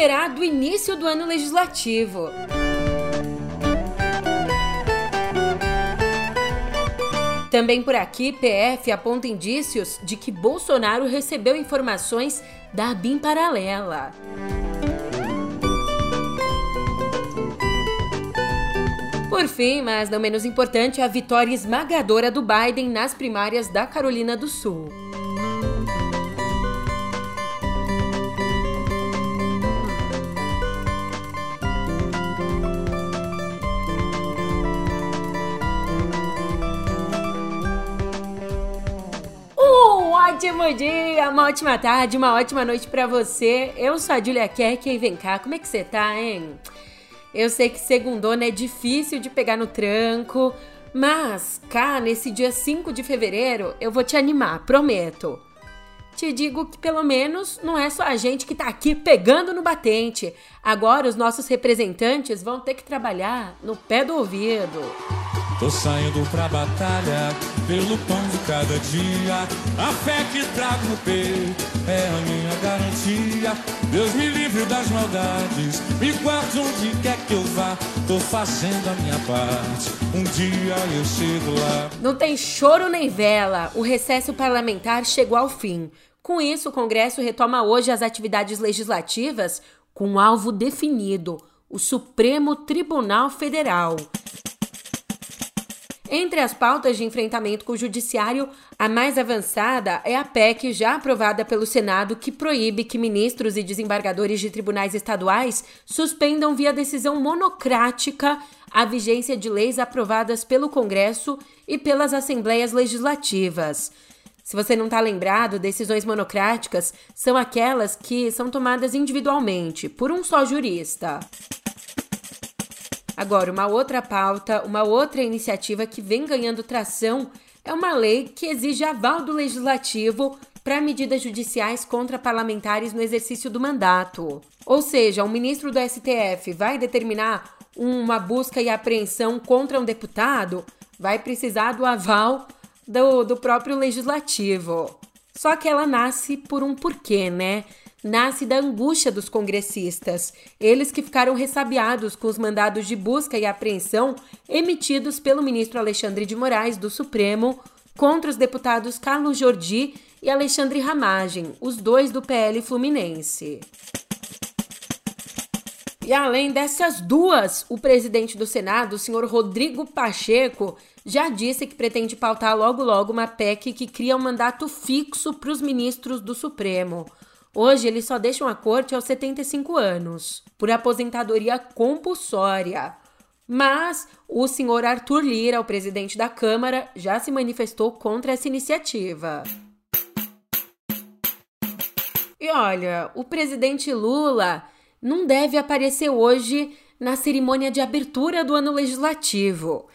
esperar do início do ano legislativo. Também por aqui, PF aponta indícios de que Bolsonaro recebeu informações da BIM paralela. Por fim, mas não menos importante, a vitória esmagadora do Biden nas primárias da Carolina do Sul. Ótimo dia, uma ótima tarde, uma ótima noite para você. Eu sou a Julia Kerk e vem cá, como é que você tá, hein? Eu sei que segundona é difícil de pegar no tranco, mas cá, nesse dia 5 de fevereiro, eu vou te animar, prometo. Te digo que pelo menos não é só a gente que tá aqui pegando no batente. Agora os nossos representantes vão ter que trabalhar no pé do ouvido. Tô saindo pra batalha pelo pão de cada dia. A fé que trago no peito é a minha garantia. Deus me livre das maldades, me guarde onde quer que eu vá. Tô fazendo a minha parte, um dia eu chego lá. Não tem choro nem vela, o recesso parlamentar chegou ao fim. Com isso, o Congresso retoma hoje as atividades legislativas com um alvo definido: o Supremo Tribunal Federal. Entre as pautas de enfrentamento com o Judiciário, a mais avançada é a PEC já aprovada pelo Senado que proíbe que ministros e desembargadores de tribunais estaduais suspendam via decisão monocrática a vigência de leis aprovadas pelo Congresso e pelas assembleias legislativas. Se você não está lembrado, decisões monocráticas são aquelas que são tomadas individualmente, por um só jurista. Agora, uma outra pauta, uma outra iniciativa que vem ganhando tração é uma lei que exige aval do legislativo para medidas judiciais contra parlamentares no exercício do mandato. Ou seja, um ministro do STF vai determinar uma busca e apreensão contra um deputado, vai precisar do aval do, do próprio legislativo. Só que ela nasce por um porquê, né? nasce da angústia dos congressistas, eles que ficaram ressabiados com os mandados de busca e apreensão emitidos pelo ministro Alexandre de Moraes do Supremo contra os deputados Carlos Jordi e Alexandre Ramagem, os dois do PL Fluminense. E além dessas duas, o presidente do Senado, o senhor Rodrigo Pacheco, já disse que pretende pautar logo logo uma PEC que cria um mandato fixo para os ministros do Supremo. Hoje eles só deixam a corte aos 75 anos, por aposentadoria compulsória. Mas o senhor Arthur Lira, o presidente da Câmara, já se manifestou contra essa iniciativa. E olha, o presidente Lula não deve aparecer hoje na cerimônia de abertura do ano legislativo.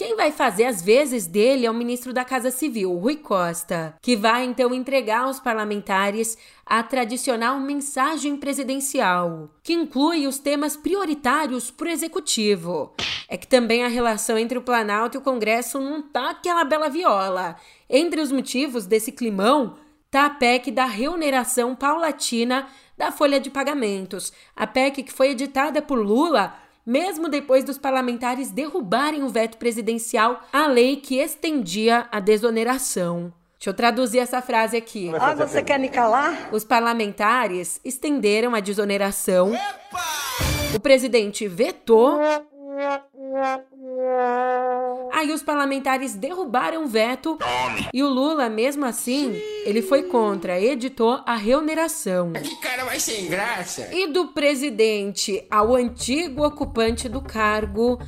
Quem vai fazer as vezes dele é o ministro da Casa Civil, Rui Costa, que vai então entregar aos parlamentares a tradicional mensagem presidencial, que inclui os temas prioritários para o executivo. É que também a relação entre o Planalto e o Congresso não tá aquela bela viola. Entre os motivos desse climão tá a PEC da reoneração paulatina da folha de pagamentos, a PEC que foi editada por Lula mesmo depois dos parlamentares derrubarem o veto presidencial à lei que estendia a desoneração. Deixa eu traduzir essa frase aqui. Ah, você quer me calar? Os parlamentares estenderam a desoneração. Epa! O presidente vetou. Aí os parlamentares derrubaram o veto e o Lula, mesmo assim, ele foi contra, editou a reoneração. Que cara vai sem graça. E do presidente ao antigo ocupante do cargo,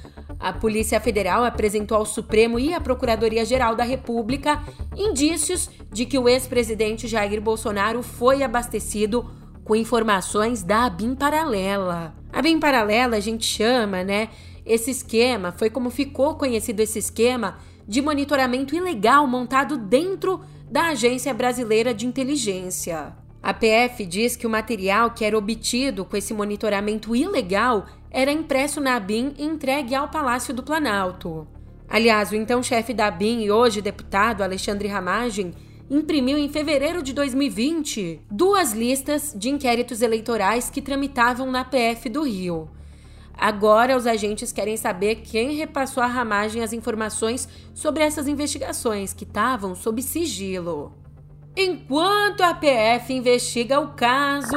a Polícia Federal apresentou ao Supremo e à Procuradoria-Geral da República indícios de que o ex-presidente Jair Bolsonaro foi abastecido com informações da ABIN paralela. A ABIN paralela a gente chama, né? Esse esquema foi como ficou conhecido esse esquema de monitoramento ilegal montado dentro da Agência Brasileira de Inteligência. A PF diz que o material que era obtido com esse monitoramento ilegal era impresso na ABIN e entregue ao Palácio do Planalto. Aliás, o então chefe da ABIN e hoje deputado Alexandre Ramagem imprimiu em fevereiro de 2020 duas listas de inquéritos eleitorais que tramitavam na PF do Rio. Agora, os agentes querem saber quem repassou à ramagem as informações sobre essas investigações que estavam sob sigilo. Enquanto a PF investiga o caso,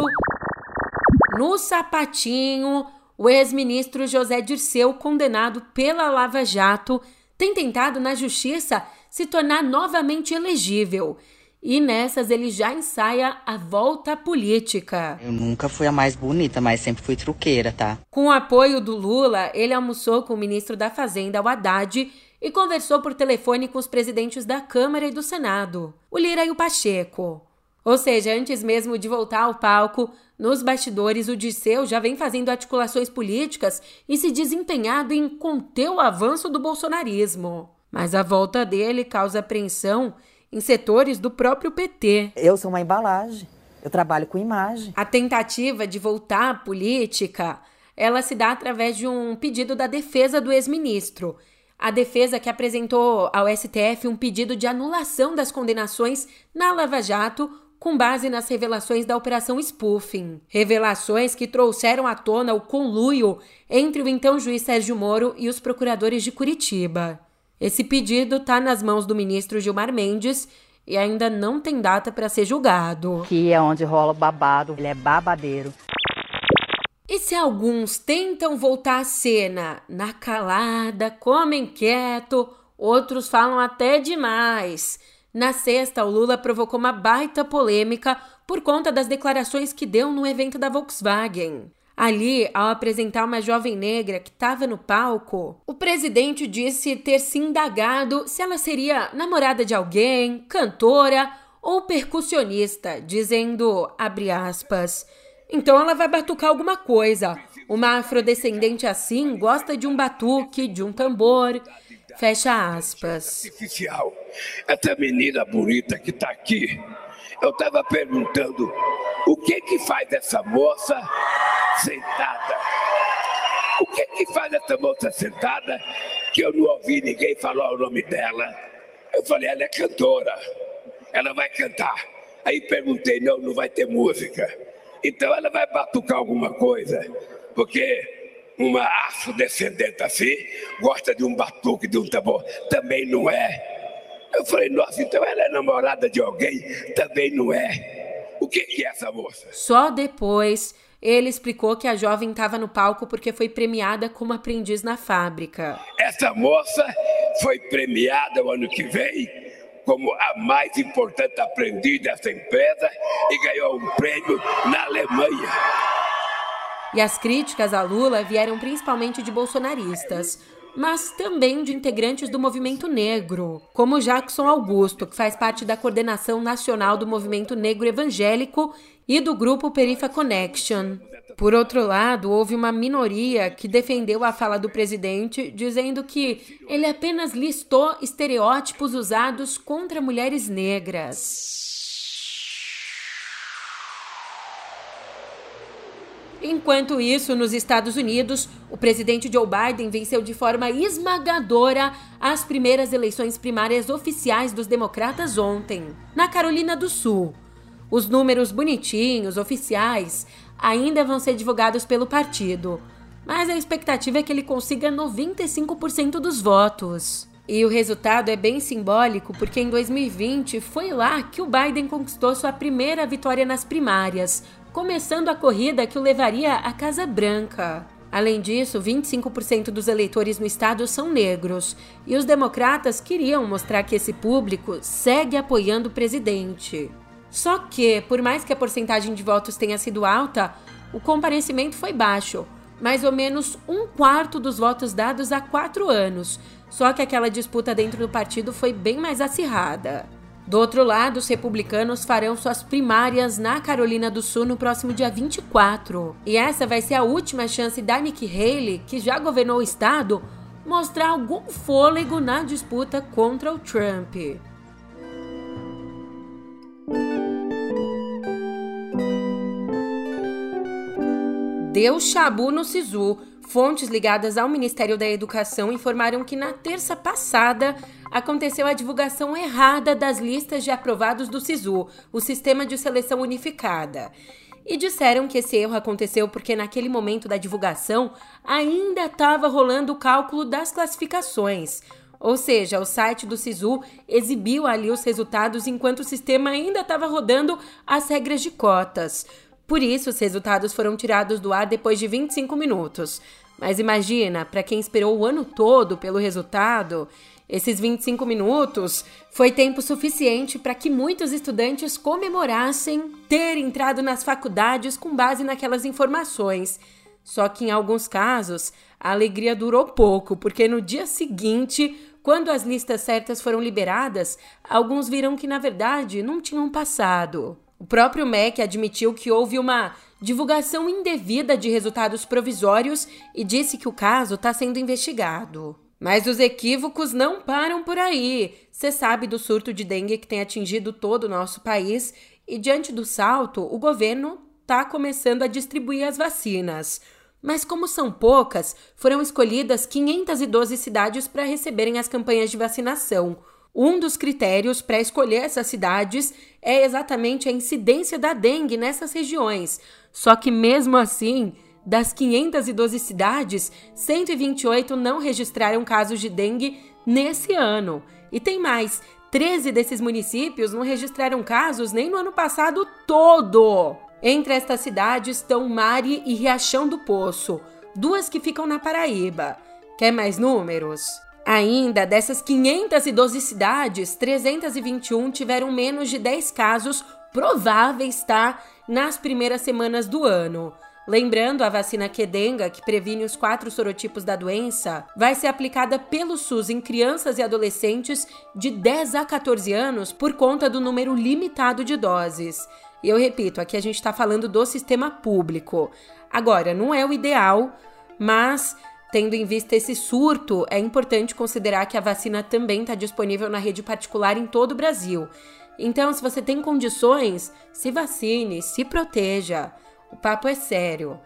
no sapatinho, o ex-ministro José Dirceu, condenado pela Lava Jato, tem tentado na justiça se tornar novamente elegível. E nessas ele já ensaia a volta política. Eu nunca fui a mais bonita, mas sempre fui truqueira, tá? Com o apoio do Lula, ele almoçou com o ministro da Fazenda, o Haddad, e conversou por telefone com os presidentes da Câmara e do Senado, o Lira e o Pacheco. Ou seja, antes mesmo de voltar ao palco, nos bastidores o Disseu já vem fazendo articulações políticas e se desempenhado em conter o avanço do bolsonarismo. Mas a volta dele causa apreensão em setores do próprio PT. Eu sou uma embalagem, eu trabalho com imagem. A tentativa de voltar à política, ela se dá através de um pedido da defesa do ex-ministro. A defesa que apresentou ao STF um pedido de anulação das condenações na Lava Jato com base nas revelações da Operação Spoofing. Revelações que trouxeram à tona o conluio entre o então juiz Sérgio Moro e os procuradores de Curitiba. Esse pedido está nas mãos do ministro Gilmar Mendes e ainda não tem data para ser julgado. Que é onde rola o babado, ele é babadeiro. E se alguns tentam voltar à cena na calada, comem quieto, outros falam até demais. Na sexta, o Lula provocou uma baita polêmica por conta das declarações que deu no evento da Volkswagen. Ali, ao apresentar uma jovem negra que estava no palco, o presidente disse ter se indagado se ela seria namorada de alguém, cantora ou percussionista, dizendo, abre aspas, então ela vai batucar alguma coisa. Uma afrodescendente assim gosta de um batuque, de um tambor, Fecha aspas. Artificial. Essa menina bonita que está aqui, eu estava perguntando o que que faz essa moça sentada? O que que faz essa moça sentada que eu não ouvi ninguém falar o nome dela? Eu falei, ela é cantora, ela vai cantar. Aí perguntei, não, não vai ter música. Então ela vai batucar alguma coisa, porque uma afrodescendente assim gosta de um batuque, de um tambor. Também não é. Eu falei, nossa, então ela é namorada de alguém? Também não é. O que, que é essa moça? Só depois ele explicou que a jovem estava no palco porque foi premiada como aprendiz na fábrica. Essa moça foi premiada o ano que vem como a mais importante aprendiz dessa empresa e ganhou um prêmio na Alemanha. E as críticas a Lula vieram principalmente de bolsonaristas, mas também de integrantes do movimento negro, como Jackson Augusto, que faz parte da coordenação nacional do movimento negro evangélico e do grupo Perifa Connection. Por outro lado, houve uma minoria que defendeu a fala do presidente, dizendo que ele apenas listou estereótipos usados contra mulheres negras. Enquanto isso, nos Estados Unidos, o presidente Joe Biden venceu de forma esmagadora as primeiras eleições primárias oficiais dos democratas ontem, na Carolina do Sul. Os números bonitinhos, oficiais, ainda vão ser divulgados pelo partido, mas a expectativa é que ele consiga 95% dos votos. E o resultado é bem simbólico porque em 2020 foi lá que o Biden conquistou sua primeira vitória nas primárias, começando a corrida que o levaria à Casa Branca. Além disso, 25% dos eleitores no estado são negros, e os democratas queriam mostrar que esse público segue apoiando o presidente. Só que, por mais que a porcentagem de votos tenha sido alta, o comparecimento foi baixo, mais ou menos um quarto dos votos dados há quatro anos. Só que aquela disputa dentro do partido foi bem mais acirrada. Do outro lado, os republicanos farão suas primárias na Carolina do Sul no próximo dia 24. E essa vai ser a última chance da Nikki Haley, que já governou o estado, mostrar algum fôlego na disputa contra o Trump. Deu chabu no Sisu. Fontes ligadas ao Ministério da Educação informaram que na terça passada aconteceu a divulgação errada das listas de aprovados do SISU, o Sistema de Seleção Unificada. E disseram que esse erro aconteceu porque naquele momento da divulgação ainda estava rolando o cálculo das classificações. Ou seja, o site do SISU exibiu ali os resultados enquanto o sistema ainda estava rodando as regras de cotas. Por isso, os resultados foram tirados do ar depois de 25 minutos. Mas imagina, para quem esperou o ano todo pelo resultado, esses 25 minutos foi tempo suficiente para que muitos estudantes comemorassem ter entrado nas faculdades com base naquelas informações. Só que em alguns casos, a alegria durou pouco, porque no dia seguinte, quando as listas certas foram liberadas, alguns viram que na verdade não tinham passado. O próprio MEC admitiu que houve uma divulgação indevida de resultados provisórios e disse que o caso está sendo investigado. Mas os equívocos não param por aí. Você sabe do surto de dengue que tem atingido todo o nosso país e, diante do salto, o governo está começando a distribuir as vacinas. Mas, como são poucas, foram escolhidas 512 cidades para receberem as campanhas de vacinação. Um dos critérios para escolher essas cidades é exatamente a incidência da dengue nessas regiões. Só que, mesmo assim, das 512 cidades, 128 não registraram casos de dengue nesse ano. E tem mais: 13 desses municípios não registraram casos nem no ano passado todo. Entre estas cidades estão Mari e Riachão do Poço, duas que ficam na Paraíba. Quer mais números? Ainda dessas 512 cidades, 321 tiveram menos de 10 casos prováveis, tá? Nas primeiras semanas do ano. Lembrando, a vacina Quedenga, que previne os quatro sorotipos da doença, vai ser aplicada pelo SUS em crianças e adolescentes de 10 a 14 anos por conta do número limitado de doses. E eu repito, aqui a gente está falando do sistema público. Agora, não é o ideal, mas Tendo em vista esse surto, é importante considerar que a vacina também está disponível na rede particular em todo o Brasil. Então, se você tem condições, se vacine, se proteja. O papo é sério.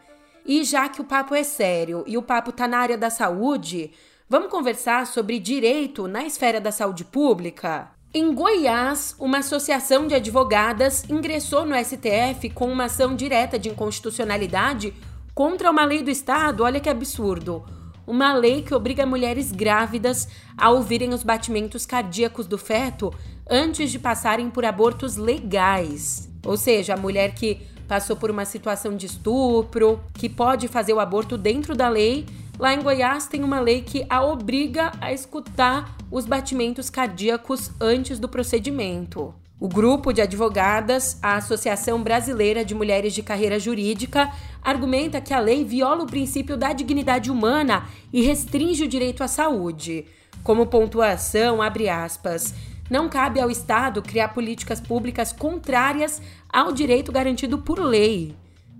E já que o papo é sério e o papo está na área da saúde, vamos conversar sobre direito na esfera da saúde pública? Em Goiás, uma associação de advogadas ingressou no STF com uma ação direta de inconstitucionalidade contra uma lei do Estado. Olha que absurdo uma lei que obriga mulheres grávidas a ouvirem os batimentos cardíacos do feto antes de passarem por abortos legais. Ou seja, a mulher que passou por uma situação de estupro, que pode fazer o aborto dentro da lei, lá em Goiás tem uma lei que a obriga a escutar os batimentos cardíacos antes do procedimento. O grupo de advogadas, a Associação Brasileira de Mulheres de Carreira Jurídica, argumenta que a lei viola o princípio da dignidade humana e restringe o direito à saúde. Como pontuação, abre aspas, não cabe ao Estado criar políticas públicas contrárias ao direito garantido por lei.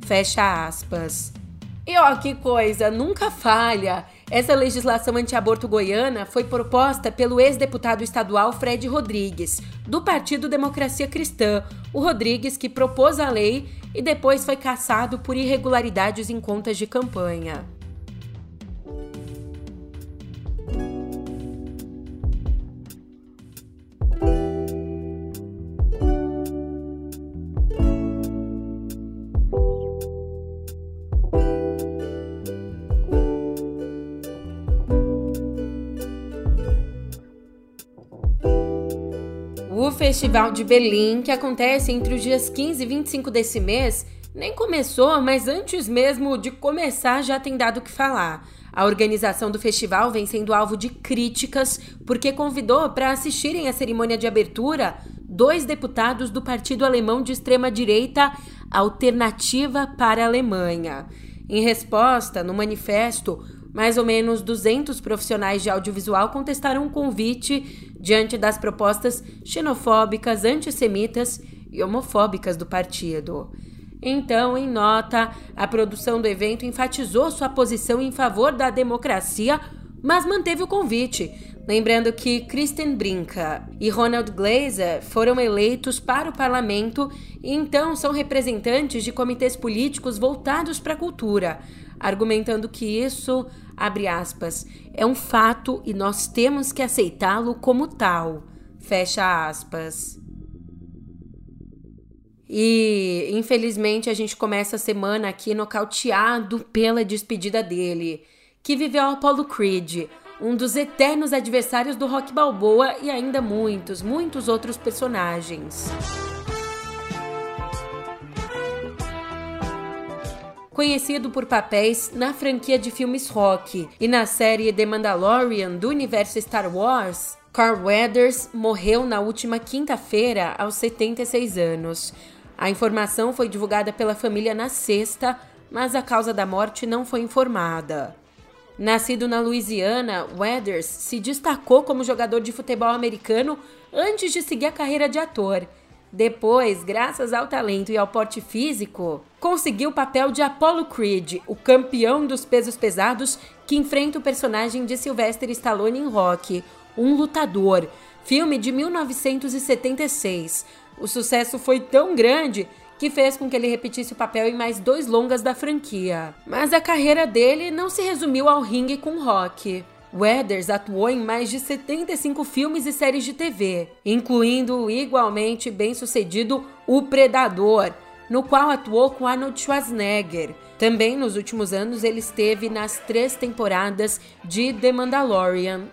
Fecha aspas. E ó, que coisa, nunca falha. Essa legislação antiaborto goiana foi proposta pelo ex-deputado estadual Fred Rodrigues, do Partido Democracia Cristã. O Rodrigues que propôs a lei e depois foi caçado por irregularidades em contas de campanha. Festival de Berlim, que acontece entre os dias 15 e 25 desse mês, nem começou, mas antes mesmo de começar já tem dado o que falar. A organização do festival vem sendo alvo de críticas porque convidou para assistirem à cerimônia de abertura dois deputados do partido alemão de extrema-direita Alternativa para a Alemanha. Em resposta, no manifesto, mais ou menos 200 profissionais de audiovisual contestaram um convite diante das propostas xenofóbicas, antissemitas e homofóbicas do partido. Então, em nota, a produção do evento enfatizou sua posição em favor da democracia, mas manteve o convite, lembrando que Kristen Brinca e Ronald Glazer foram eleitos para o parlamento e então são representantes de comitês políticos voltados para a cultura. Argumentando que isso, abre aspas, é um fato e nós temos que aceitá-lo como tal. Fecha aspas. E, infelizmente, a gente começa a semana aqui nocauteado pela despedida dele, que viveu Apollo Creed, um dos eternos adversários do Rock Balboa e ainda muitos, muitos outros personagens. Conhecido por papéis na franquia de filmes rock e na série The Mandalorian do universo Star Wars, Carl Weathers morreu na última quinta-feira aos 76 anos. A informação foi divulgada pela família na sexta, mas a causa da morte não foi informada. Nascido na Louisiana, Weathers se destacou como jogador de futebol americano antes de seguir a carreira de ator. Depois, graças ao talento e ao porte físico, conseguiu o papel de Apollo Creed, o campeão dos pesos pesados que enfrenta o personagem de Sylvester Stallone em Rock, um lutador, filme de 1976, o sucesso foi tão grande que fez com que ele repetisse o papel em mais dois longas da franquia. Mas a carreira dele não se resumiu ao ringue com rock. Weathers atuou em mais de 75 filmes e séries de TV, incluindo o igualmente bem-sucedido O Predador, no qual atuou com Arnold Schwarzenegger. Também nos últimos anos ele esteve nas três temporadas de The Mandalorian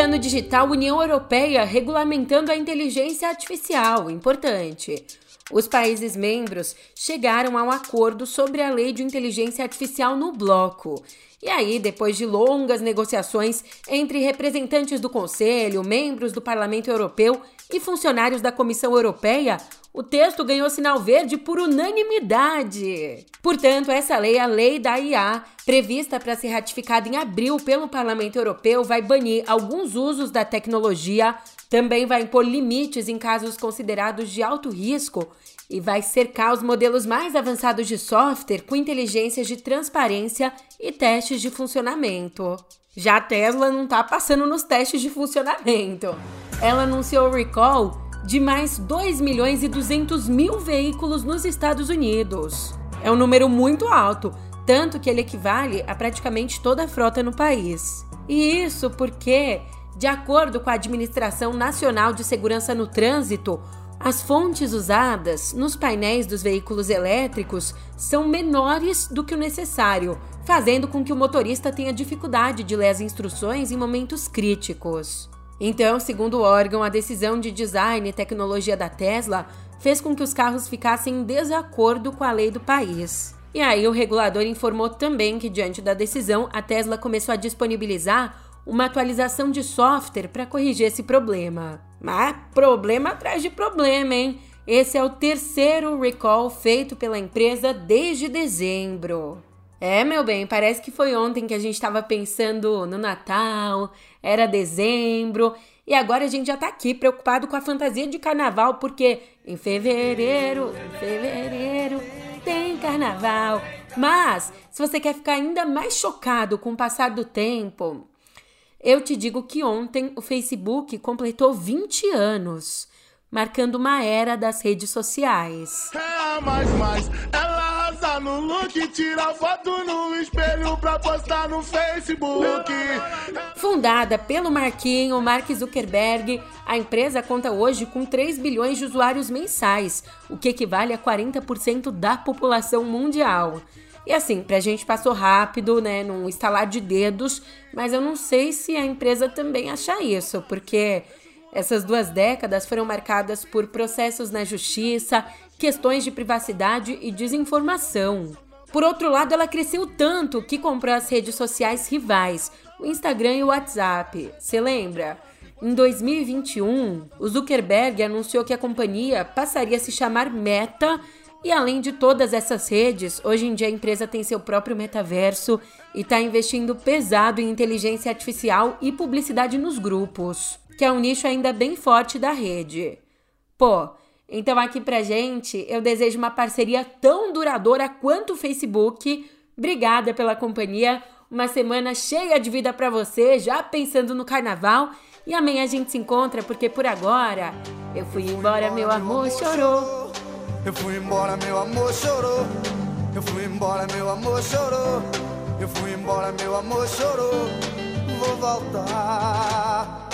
Cotidiano Digital, União Europeia regulamentando a inteligência artificial. Importante. Os países membros chegaram a um acordo sobre a lei de inteligência artificial no bloco. E aí, depois de longas negociações entre representantes do Conselho, membros do Parlamento Europeu e funcionários da Comissão Europeia, o texto ganhou sinal verde por unanimidade. Portanto, essa lei, a lei da IA, prevista para ser ratificada em abril pelo Parlamento Europeu, vai banir alguns usos da tecnologia, também vai impor limites em casos considerados de alto risco e vai cercar os modelos mais avançados de software com inteligências de transparência e testes de funcionamento. Já a Tesla não está passando nos testes de funcionamento. Ela anunciou o recall de mais 2 milhões e 200 mil veículos nos Estados Unidos. É um número muito alto, tanto que ele equivale a praticamente toda a frota no país. E isso porque, de acordo com a Administração Nacional de Segurança no Trânsito, as fontes usadas nos painéis dos veículos elétricos são menores do que o necessário, fazendo com que o motorista tenha dificuldade de ler as instruções em momentos críticos. Então, segundo o órgão, a decisão de design e tecnologia da Tesla fez com que os carros ficassem em desacordo com a lei do país. E aí, o regulador informou também que, diante da decisão, a Tesla começou a disponibilizar uma atualização de software para corrigir esse problema. Mas problema atrás de problema, hein? Esse é o terceiro recall feito pela empresa desde dezembro. É, meu bem, parece que foi ontem que a gente estava pensando no Natal, era dezembro, e agora a gente já tá aqui preocupado com a fantasia de carnaval, porque em fevereiro, em fevereiro tem carnaval. Mas, se você quer ficar ainda mais chocado com o passar do tempo, eu te digo que ontem o Facebook completou 20 anos, marcando uma era das redes sociais. É mais, mais, ela arrasa no look, tira foto no espelho pra postar no Facebook. Fundada pelo Marquinho Mark Zuckerberg, a empresa conta hoje com 3 bilhões de usuários mensais, o que equivale a 40% da população mundial. E assim, pra gente passou rápido, né, num estalar de dedos, mas eu não sei se a empresa também acha isso, porque essas duas décadas foram marcadas por processos na justiça questões de privacidade e desinformação. Por outro lado, ela cresceu tanto que comprou as redes sociais rivais, o Instagram e o WhatsApp. Você lembra? Em 2021, o Zuckerberg anunciou que a companhia passaria a se chamar Meta. E além de todas essas redes, hoje em dia a empresa tem seu próprio metaverso e está investindo pesado em inteligência artificial e publicidade nos grupos, que é um nicho ainda bem forte da rede. Pô, então, aqui pra gente, eu desejo uma parceria tão duradoura quanto o Facebook. Obrigada pela companhia. Uma semana cheia de vida para você, já pensando no carnaval. E amanhã a gente se encontra, porque por agora eu fui embora, meu amor chorou. Eu fui embora, meu amor chorou. Eu fui embora, meu amor chorou. Eu fui embora, meu amor chorou. Vou voltar.